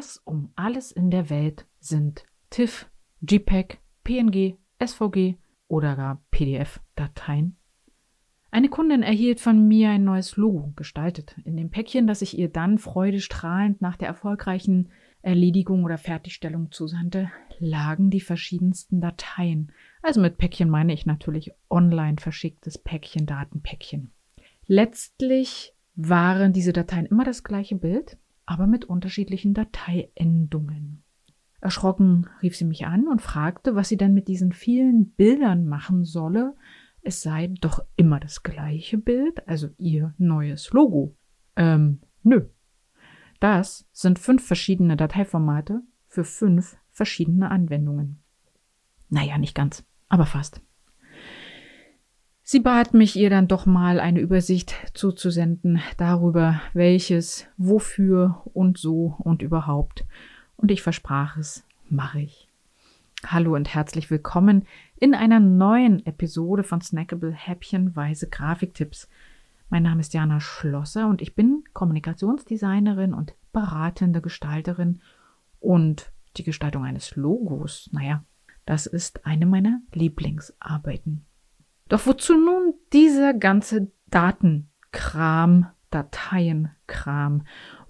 Was um alles in der Welt sind TIFF, JPEG, PNG, SVG oder gar PDF-Dateien? Eine Kundin erhielt von mir ein neues Logo gestaltet. In dem Päckchen, das ich ihr dann freudestrahlend nach der erfolgreichen Erledigung oder Fertigstellung zusandte, lagen die verschiedensten Dateien. Also mit Päckchen meine ich natürlich online verschicktes Päckchen, Datenpäckchen. Letztlich waren diese Dateien immer das gleiche Bild, aber mit unterschiedlichen Dateiendungen. Erschrocken rief sie mich an und fragte, was sie denn mit diesen vielen Bildern machen solle. Es sei doch immer das gleiche Bild, also ihr neues Logo. Ähm, nö. Das sind fünf verschiedene Dateiformate für fünf verschiedene Anwendungen. Naja, nicht ganz, aber fast. Sie bat mich, ihr dann doch mal eine Übersicht zuzusenden darüber, welches, wofür und so und überhaupt. Und ich versprach es, mache ich. Hallo und herzlich willkommen in einer neuen Episode von Snackable Häppchenweise Grafiktipps. Mein Name ist Jana Schlosser und ich bin Kommunikationsdesignerin und beratende Gestalterin und die Gestaltung eines Logos, naja, das ist eine meiner Lieblingsarbeiten. Doch wozu nun dieser ganze Datenkram, Dateienkram?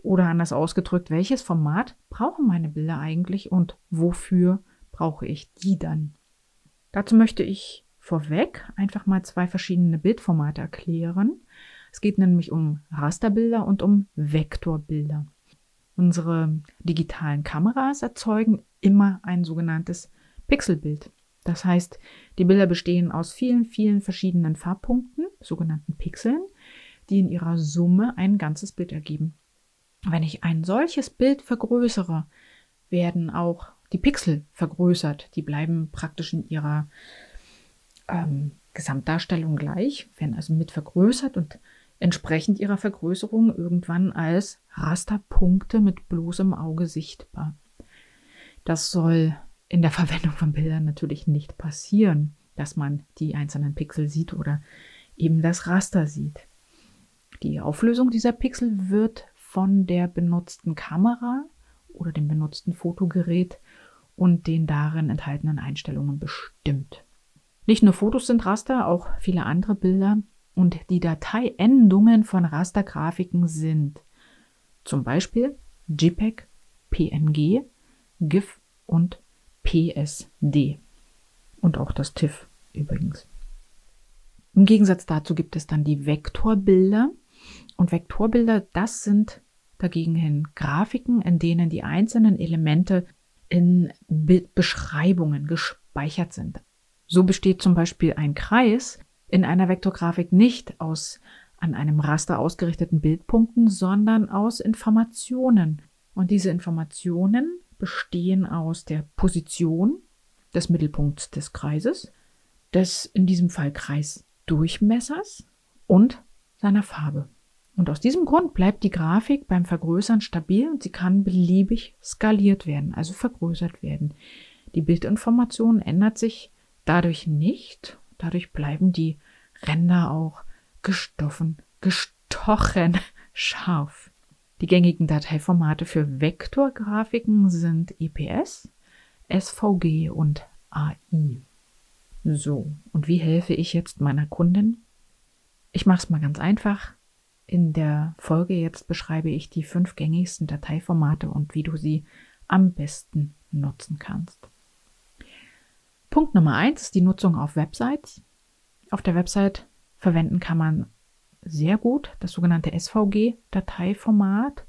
Oder anders ausgedrückt, welches Format brauchen meine Bilder eigentlich und wofür brauche ich die dann? Dazu möchte ich vorweg einfach mal zwei verschiedene Bildformate erklären. Es geht nämlich um Rasterbilder und um Vektorbilder. Unsere digitalen Kameras erzeugen immer ein sogenanntes Pixelbild. Das heißt, die Bilder bestehen aus vielen, vielen verschiedenen Farbpunkten, sogenannten Pixeln, die in ihrer Summe ein ganzes Bild ergeben. Wenn ich ein solches Bild vergrößere, werden auch die Pixel vergrößert. Die bleiben praktisch in ihrer ähm, Gesamtdarstellung gleich, werden also mit vergrößert und entsprechend ihrer Vergrößerung irgendwann als Rasterpunkte mit bloßem Auge sichtbar. Das soll in der Verwendung von Bildern natürlich nicht passieren, dass man die einzelnen Pixel sieht oder eben das Raster sieht. Die Auflösung dieser Pixel wird von der benutzten Kamera oder dem benutzten Fotogerät und den darin enthaltenen Einstellungen bestimmt. Nicht nur Fotos sind Raster, auch viele andere Bilder und die Dateiendungen von Rastergrafiken sind zum Beispiel JPEG, PNG, GIF und PSD. Und auch das TIFF übrigens. Im Gegensatz dazu gibt es dann die Vektorbilder. Und Vektorbilder, das sind dagegen hin Grafiken, in denen die einzelnen Elemente in Bildbeschreibungen gespeichert sind. So besteht zum Beispiel ein Kreis in einer Vektorgrafik nicht aus an einem Raster ausgerichteten Bildpunkten, sondern aus Informationen. Und diese Informationen bestehen aus der Position des Mittelpunkts des Kreises, des in diesem Fall Kreisdurchmessers und seiner Farbe. Und aus diesem Grund bleibt die Grafik beim Vergrößern stabil und sie kann beliebig skaliert werden, also vergrößert werden. Die Bildinformation ändert sich dadurch nicht, dadurch bleiben die Ränder auch gestoffen, gestochen scharf. Die gängigen Dateiformate für Vektorgrafiken sind EPS, SVG und AI. So, und wie helfe ich jetzt meiner Kundin? Ich mache es mal ganz einfach. In der Folge jetzt beschreibe ich die fünf gängigsten Dateiformate und wie du sie am besten nutzen kannst. Punkt Nummer eins ist die Nutzung auf Websites. Auf der Website verwenden kann man sehr gut, das sogenannte SVG-Dateiformat.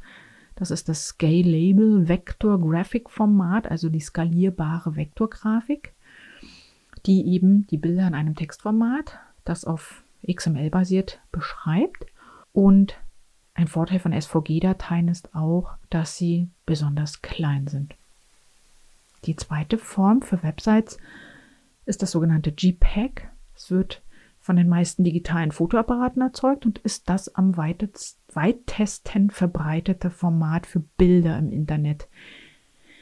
Das ist das Scalable Vector Graphic Format, also die skalierbare Vektorgrafik, die eben die Bilder in einem Textformat, das auf XML basiert, beschreibt. Und ein Vorteil von SVG-Dateien ist auch, dass sie besonders klein sind. Die zweite Form für Websites ist das sogenannte JPEG. Es wird von den meisten digitalen Fotoapparaten erzeugt und ist das am weitesten verbreitete Format für Bilder im Internet.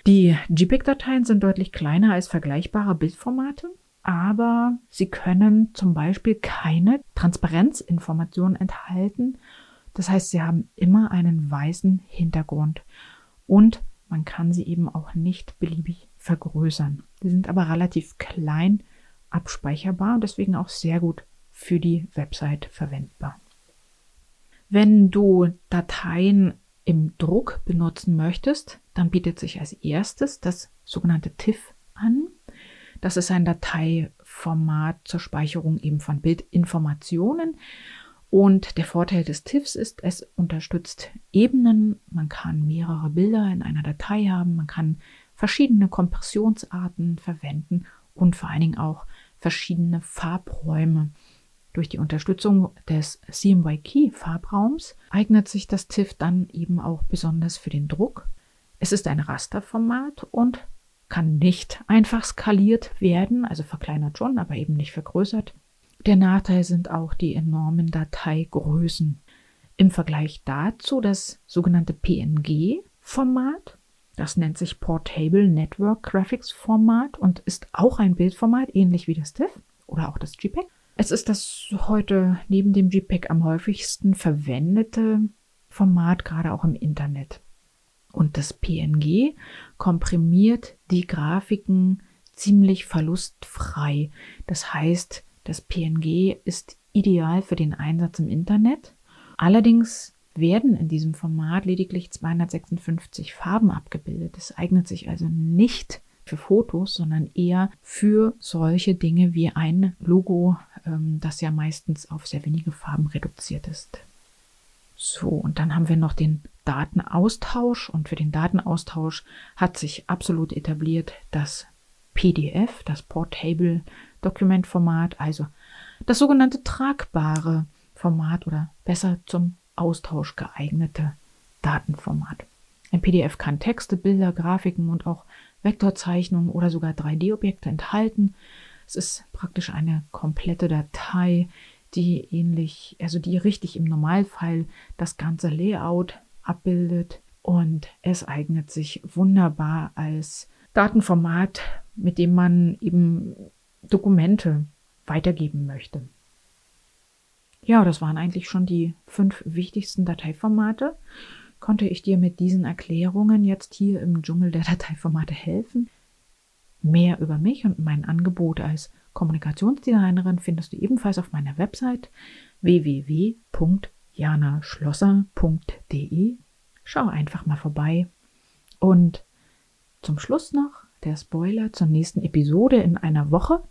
Die JPEG-Dateien sind deutlich kleiner als vergleichbare Bildformate, aber sie können zum Beispiel keine Transparenzinformationen enthalten. Das heißt, sie haben immer einen weißen Hintergrund und man kann sie eben auch nicht beliebig vergrößern. Sie sind aber relativ klein abspeicherbar und deswegen auch sehr gut für die Website verwendbar. Wenn du Dateien im Druck benutzen möchtest, dann bietet sich als erstes das sogenannte TIFF an. Das ist ein Dateiformat zur Speicherung eben von Bildinformationen. Und der Vorteil des TIFFs ist, es unterstützt Ebenen. Man kann mehrere Bilder in einer Datei haben. Man kann verschiedene Kompressionsarten verwenden und vor allen Dingen auch verschiedene Farbräume. Durch die Unterstützung des CMYK-Farbraums eignet sich das TIFF dann eben auch besonders für den Druck. Es ist ein Rasterformat und kann nicht einfach skaliert werden, also verkleinert schon, aber eben nicht vergrößert. Der Nachteil sind auch die enormen Dateigrößen. Im Vergleich dazu das sogenannte PNG-Format, das nennt sich Portable Network Graphics Format und ist auch ein Bildformat, ähnlich wie das TIFF oder auch das JPEG. Es ist das heute neben dem JPEG am häufigsten verwendete Format, gerade auch im Internet. Und das PNG komprimiert die Grafiken ziemlich verlustfrei. Das heißt, das PNG ist ideal für den Einsatz im Internet. Allerdings werden in diesem Format lediglich 256 Farben abgebildet. Es eignet sich also nicht für Fotos, sondern eher für solche Dinge wie ein Logo, ähm, das ja meistens auf sehr wenige Farben reduziert ist. So, und dann haben wir noch den Datenaustausch. Und für den Datenaustausch hat sich absolut etabliert das PDF, das Portable Dokumentformat, also das sogenannte tragbare Format oder besser zum Austausch geeignete Datenformat. Ein PDF kann Texte, Bilder, Grafiken und auch Vektorzeichnungen oder sogar 3D-Objekte enthalten. Es ist praktisch eine komplette Datei, die ähnlich, also die richtig im Normalfall das ganze Layout abbildet und es eignet sich wunderbar als Datenformat, mit dem man eben Dokumente weitergeben möchte. Ja, das waren eigentlich schon die fünf wichtigsten Dateiformate. Konnte ich dir mit diesen Erklärungen jetzt hier im Dschungel der Dateiformate helfen? Mehr über mich und mein Angebot als Kommunikationsdesignerin findest du ebenfalls auf meiner Website www.janaschlosser.de. Schau einfach mal vorbei. Und zum Schluss noch der Spoiler zur nächsten Episode in einer Woche.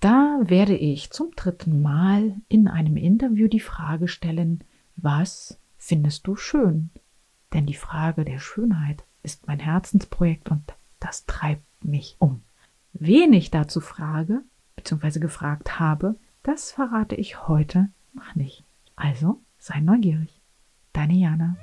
Da werde ich zum dritten Mal in einem Interview die Frage stellen, was findest du schön? Denn die Frage der Schönheit ist mein Herzensprojekt und das treibt mich um. Wen ich dazu frage, bzw. gefragt habe, das verrate ich heute noch nicht. Also sei neugierig. Deine Jana.